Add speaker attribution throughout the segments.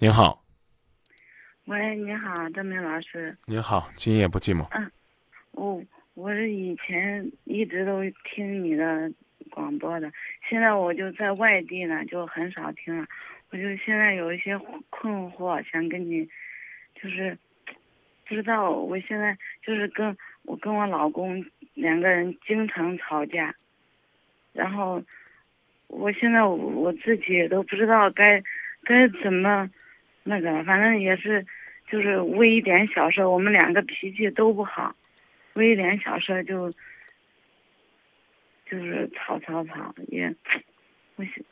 Speaker 1: 您好，
Speaker 2: 喂，你好，张明老师。
Speaker 1: 您好，今夜不寂寞。
Speaker 2: 我我是以前一直都听你的广播的，现在我就在外地呢，就很少听了。我就现在有一些困惑，想跟你，就是不知道我现在就是跟我跟我老公两个人经常吵架，然后我现在我我自己都不知道该该怎么那个，反正也是就是为一点小事，我们两个脾气都不好，为一点小事就就是吵吵吵，也我现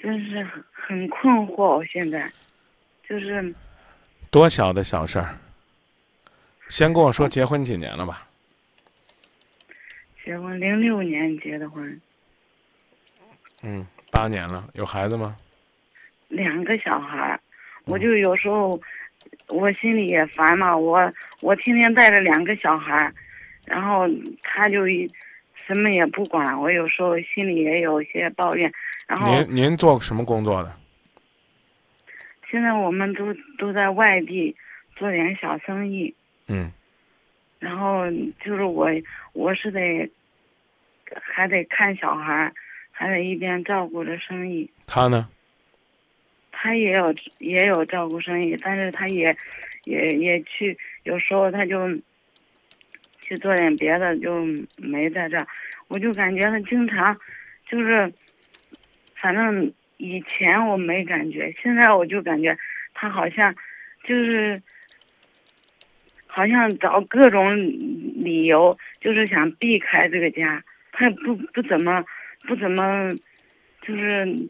Speaker 2: 真是很很困惑，我现在就是
Speaker 1: 多小的小事儿？先跟我说结婚几年了吧？
Speaker 2: 结婚零六年结的婚，
Speaker 1: 嗯，八年了，有孩子吗？
Speaker 2: 两个小孩儿，我就有时候我心里也烦嘛，我我天天带着两个小孩儿，然后他就一什么也不管，我有时候心里也有些抱怨。然后
Speaker 1: 您您做什么工作的？
Speaker 2: 现在我们都都在外地做点小生意，
Speaker 1: 嗯，
Speaker 2: 然后就是我我是得还得看小孩儿，还得一边照顾着生意。
Speaker 1: 他呢？
Speaker 2: 他也有也有照顾生意，但是他也也也去，有时候他就去做点别的，就没在这儿。我就感觉他经常就是，反正以前我没感觉，现在我就感觉他好像就是好像找各种理由，就是想避开这个家。他也不不怎么不怎么就是。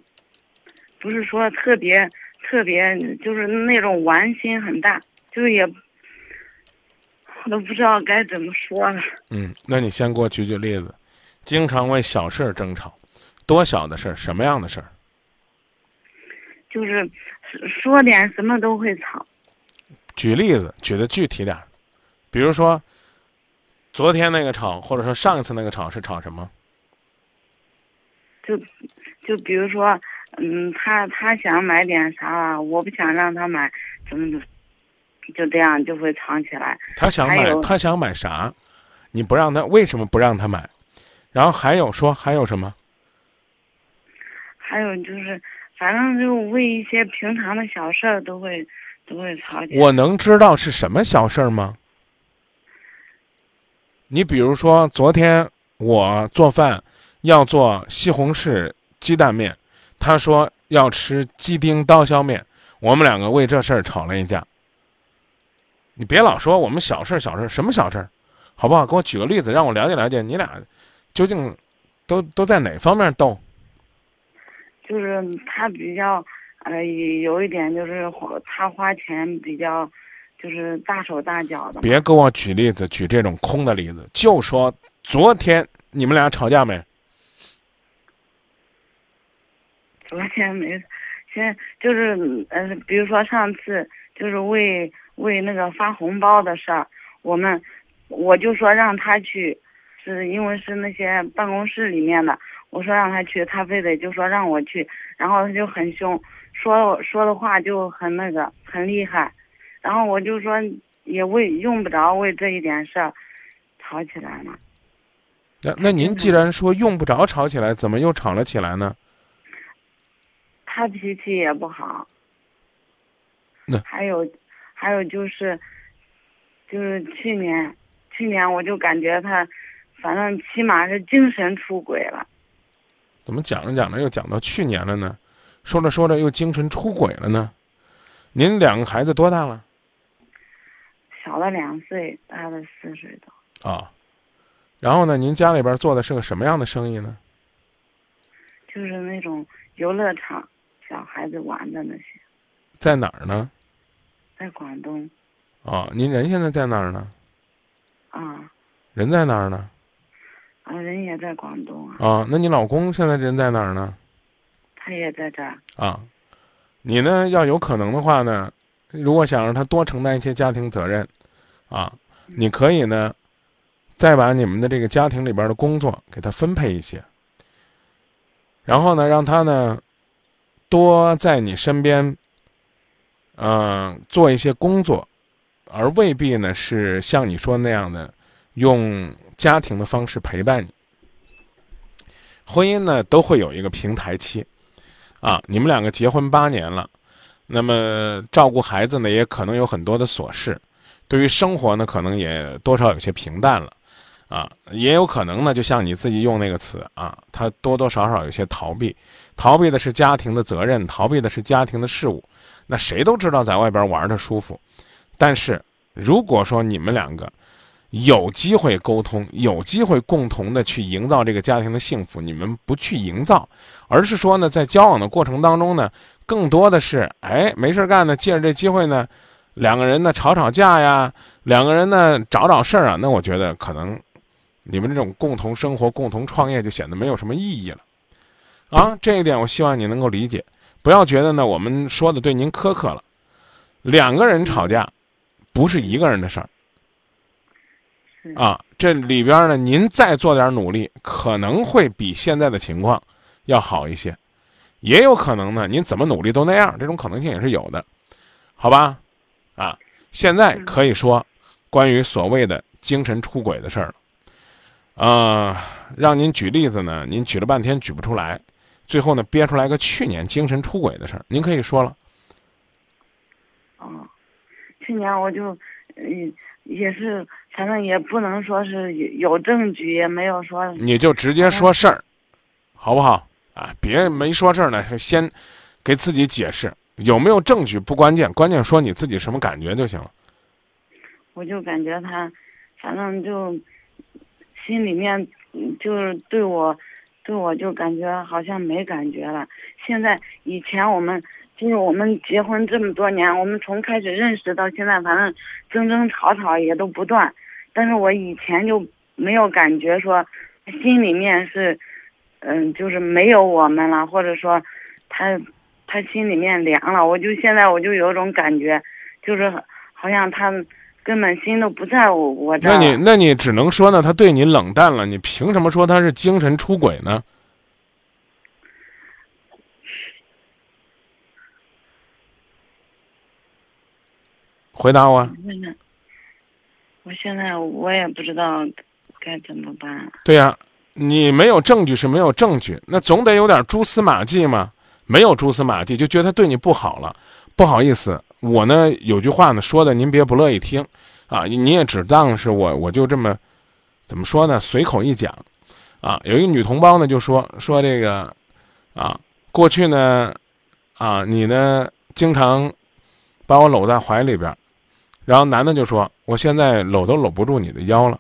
Speaker 2: 不是说特别特别，就是那种玩心很大，就是也，我都不知道该怎么说了。
Speaker 1: 嗯，那你先给我举举例子，经常为小事儿争吵，多小的事儿，什么样的事儿？
Speaker 2: 就是说点什么都会吵。
Speaker 1: 举例子，举的具体点儿，比如说，昨天那个吵，或者说上一次那个吵是吵什么？
Speaker 2: 就就比如说。嗯，他他想买点啥了，我不想让他买，怎么就这样就会藏起来。
Speaker 1: 他想买，他想买啥？你不让他，为什么不让他买？然后还有说还有什么？
Speaker 2: 还有就是，反正就为一些平常的小事儿都会都会吵起来。
Speaker 1: 我能知道是什么小事儿吗？你比如说，昨天我做饭要做西红柿鸡蛋面。他说要吃鸡丁刀削面，我们两个为这事儿吵了一架。你别老说我们小事儿小事儿，什么小事儿，好不好？给我举个例子，让我了解了解你俩究竟都都在哪方面斗。
Speaker 2: 就是他比较呃有一点就是他花钱比较就是大手大脚的。
Speaker 1: 别给我举例子，举这种空的例子，就说昨天你们俩吵架没？
Speaker 2: 昨天没，现在就是呃，比如说上次就是为为那个发红包的事儿，我们我就说让他去，是因为是那些办公室里面的，我说让他去，他非得就说让我去，然后他就很凶，说说的话就很那个很厉害，然后我就说也为用不着为这一点事儿吵起来嘛。
Speaker 1: 那那您既然说用不着吵起来，怎么又吵了起来呢？
Speaker 2: 他脾气也不好，
Speaker 1: 那
Speaker 2: 还有，还有就是，就是去年，去年我就感觉他，反正起码是精神出轨了。
Speaker 1: 怎么讲着讲着又讲到去年了呢？说着说着又精神出轨了呢？您两个孩子多大了？
Speaker 2: 小了两岁，大了四岁多。
Speaker 1: 啊，然后呢？您家里边做的是个什么样的生意呢？
Speaker 2: 就是那种游乐场。小孩子玩的那些，
Speaker 1: 在哪儿呢？
Speaker 2: 在广东。
Speaker 1: 啊，您人现在在哪儿呢？
Speaker 2: 啊。
Speaker 1: 人在哪儿呢？
Speaker 2: 啊，人也在广东啊。
Speaker 1: 啊，那你老公现在人在哪儿呢？
Speaker 2: 他也在这儿。
Speaker 1: 啊，你呢？要有可能的话呢，如果想让他多承担一些家庭责任，啊，你可以呢，再把你们的这个家庭里边的工作给他分配一些，然后呢，让他呢。多在你身边嗯、做一些工作，而未必呢是像你说那样的用家庭的方式陪伴你。婚姻呢都会有一个平台期，啊，你们两个结婚八年了，那么照顾孩子呢也可能有很多的琐事，对于生活呢可能也多少有些平淡了，啊，也有可能呢就像你自己用那个词啊，他多多少少有些逃避，逃避的是家庭的责任，逃避的是家庭的事务。那谁都知道在外边玩的舒服，但是如果说你们两个有机会沟通，有机会共同的去营造这个家庭的幸福，你们不去营造，而是说呢，在交往的过程当中呢，更多的是哎没事干呢，借着这机会呢，两个人呢吵吵架呀，两个人呢找找事儿啊，那我觉得可能你们这种共同生活、共同创业就显得没有什么意义了。啊，这一点我希望你能够理解。不要觉得呢，我们说的对您苛刻了。两个人吵架，不是一个人的事儿啊。这里边呢，您再做点努力，可能会比现在的情况要好一些。也有可能呢，您怎么努力都那样，这种可能性也是有的，好吧？啊，现在可以说关于所谓的精神出轨的事儿了。啊、让您举例子呢，您举了半天举不出来。最后呢，憋出来个去年精神出轨的事儿，您可以说了。
Speaker 2: 哦，去年我就嗯也是，反正也不能说是有有证据，也没有说
Speaker 1: 你就直接说事儿，好不好？啊，别没说事儿呢，先给自己解释有没有证据不关键，关键说你自己什么感觉就行了。
Speaker 2: 我就感觉他，反正就心里面就是对我，对我就感觉好像没感觉了。现在以前我们就是我们结婚这么多年，我们从开始认识到现在，反正争争吵吵也都不断。但是我以前就没有感觉说心里面是，嗯，就是没有我们了，或者说他他心里面凉了。我就现在我就有种感觉，就是好像他根本心都不在我我这
Speaker 1: 那。你那你只能说呢，他对你冷淡了，你凭什么说他是精神出轨呢？回答我。
Speaker 2: 现在，我现在我也不知道该怎么办。
Speaker 1: 对呀、你没有证据是没有证据，那总得有点蛛丝马迹嘛。没有蛛丝马迹，就觉得他对你不好了。不好意思，我呢有句话呢说的您别不乐意听，啊，你也只当是我我就这么怎么说呢，随口一讲，啊，有一个女同胞呢就说说这个，啊，过去呢，啊，你呢经常把我搂在怀里边，然后男的就说我现在搂都搂不住你的腰了。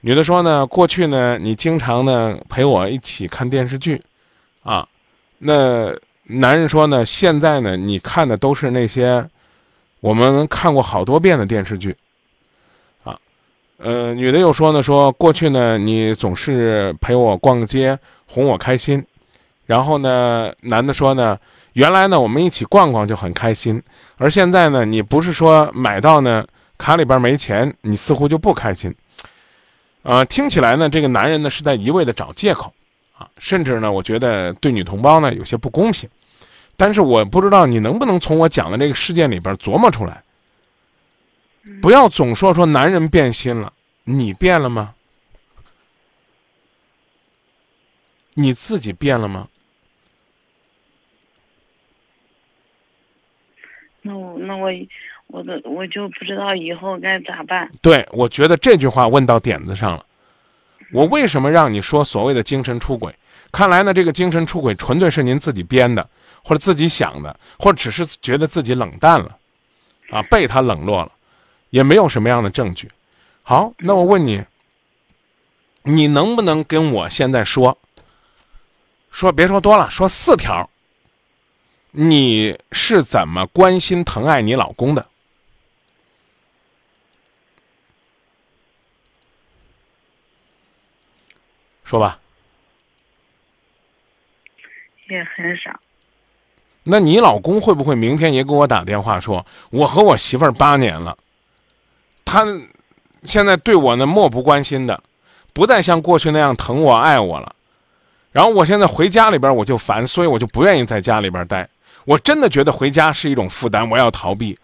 Speaker 1: 女的说呢，过去呢，你经常呢陪我一起看电视剧，啊，那男人说呢，现在呢，你看的都是那些我们看过好多遍的电视剧，啊，呃，女的又说呢，说过去呢，你总是陪我逛街，哄我开心，然后呢，男的说呢，原来呢，我们一起逛逛就很开心，而现在呢，你不是说买到呢卡里边没钱，你似乎就不开心。呃，听起来呢，这个男人呢是在一味的找借口，啊，甚至呢，我觉得对女同胞呢有些不公平。但是我不知道你能不能从我讲的这个事件里边琢磨出来，不要总说说男人变心了，你变了吗？你自己变了吗？
Speaker 2: 那我那我我的我就不知道以后该咋办。
Speaker 1: 对，我觉得这句话问到点子上了。我为什么让你说所谓的精神出轨？看来呢，这个精神出轨纯粹是您自己编的，或者自己想的，或者只是觉得自己冷淡了，啊，被他冷落了，也没有什么样的证据。好，那我问你，你能不能跟我现在说，说别说多了，说四条，你是怎么关心疼爱你老公的？说吧。
Speaker 2: 也很少。
Speaker 1: 那你老公会不会明天也给我打电话说，我和我媳妇儿八年了，他现在对我呢漠不关心的，不再像过去那样疼我爱我了。然后我现在回家里边我就烦，所以我就不愿意在家里边待。我真的觉得回家是一种负担，我要逃避。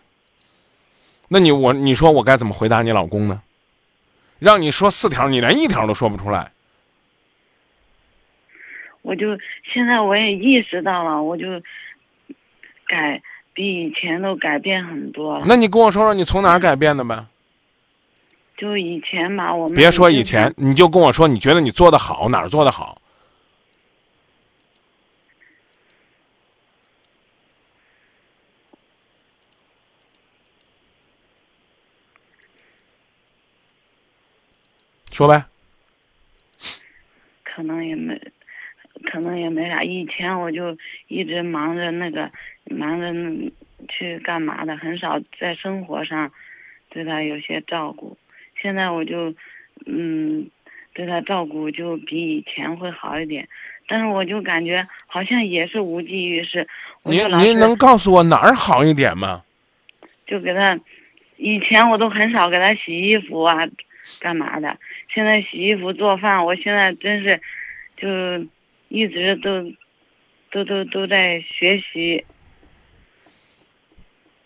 Speaker 1: 那你我你说我该怎么回答你老公呢？让你说四条，你连一条都说不出来。
Speaker 2: 我就现在我也意识到了，我就改比以前都改变很多了。
Speaker 1: 那你跟我说说你从哪儿改变的呗？
Speaker 2: 就以前吧，我们
Speaker 1: 别说以前，你就跟我说你觉得你做的好，哪儿做的好？说呗。
Speaker 2: 可能也没，可能也没啥。以前我就一直忙着那个，忙着去干嘛的，很少在生活上对他有些照顾。现在我就，嗯，对他照顾就比以前会好一点，但是我就感觉好像也是无济于事。
Speaker 1: 您您能告诉我哪儿好一点吗？
Speaker 2: 就给他，以前我都很少给他洗衣服啊，干嘛的。现在洗衣服做饭，我现在真是，就一直都，都都都在学习。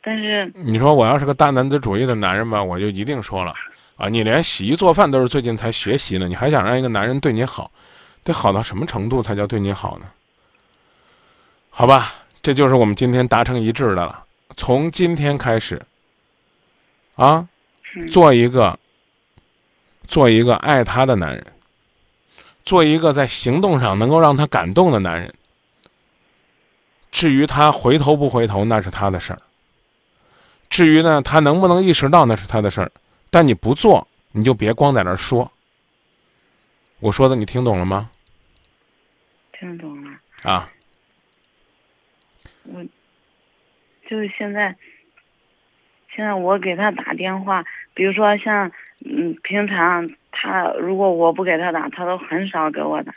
Speaker 2: 但是
Speaker 1: 你说我要是个大男子主义的男人吧，我就一定说了啊，你连洗衣做饭都是最近才学习呢，你还想让一个男人对你好，得好到什么程度才叫对你好呢？好吧，这就是我们今天达成一致的了。从今天开始，啊，做一个。做一个爱他的男人，做一个在行动上能够让他感动的男人。至于他回头不回头，那是他的事儿。至于呢，他能不能意识到，那是他的事儿。但你不做，你就别光在那儿说。我说的你听懂了吗？
Speaker 2: 听懂了。
Speaker 1: 啊。
Speaker 2: 我，就是现在，现在我给他打电话，比如说像。嗯，平常他如果我不给他打，他都很少给我打。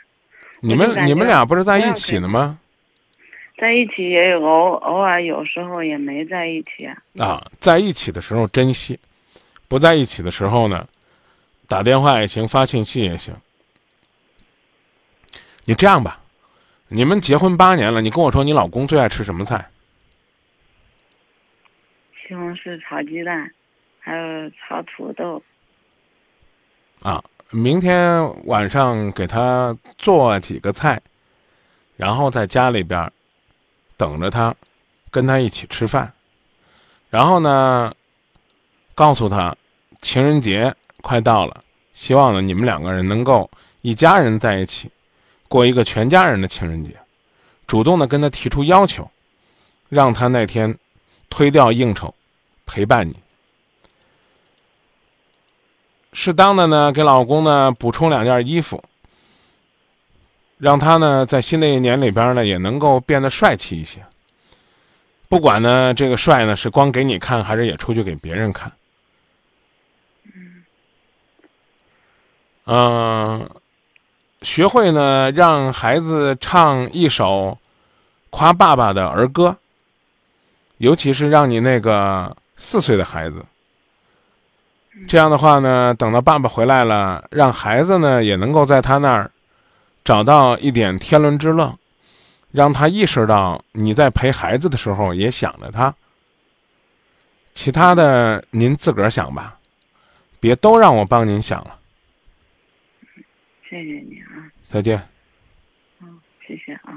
Speaker 1: 你们你们俩不是在一起呢吗？
Speaker 2: 在一起也有偶偶尔，有时候也没在一起啊。
Speaker 1: 啊，在一起的时候珍惜，不在一起的时候呢，打电话也行，发信息也行。你这样吧，你们结婚八年了，你跟我说你老公最爱吃什么菜？
Speaker 2: 西红柿炒鸡蛋，还有炒土豆。
Speaker 1: 啊，明天晚上给他做几个菜，然后在家里边等着他，跟他一起吃饭。然后呢，告诉他情人节快到了，希望呢你们两个人能够一家人在一起过一个全家人的情人节。主动的跟他提出要求，让他那天推掉应酬，陪伴你。适当的呢，给老公呢补充两件衣服，让他呢在新的一年里边呢也能够变得帅气一些。不管呢这个帅呢是光给你看，还是也出去给别人看。嗯，学会呢让孩子唱一首夸爸爸的儿歌，尤其是让你那个四岁的孩子。这样的话呢，等到爸爸回来了，让孩子呢也能够在他那儿找到一点天伦之乐，让他意识到你在陪孩子的时候也想着他。其他的您自个儿想吧，别都让我帮您想了。
Speaker 2: 谢谢你啊。
Speaker 1: 再见。
Speaker 2: 嗯，谢谢啊。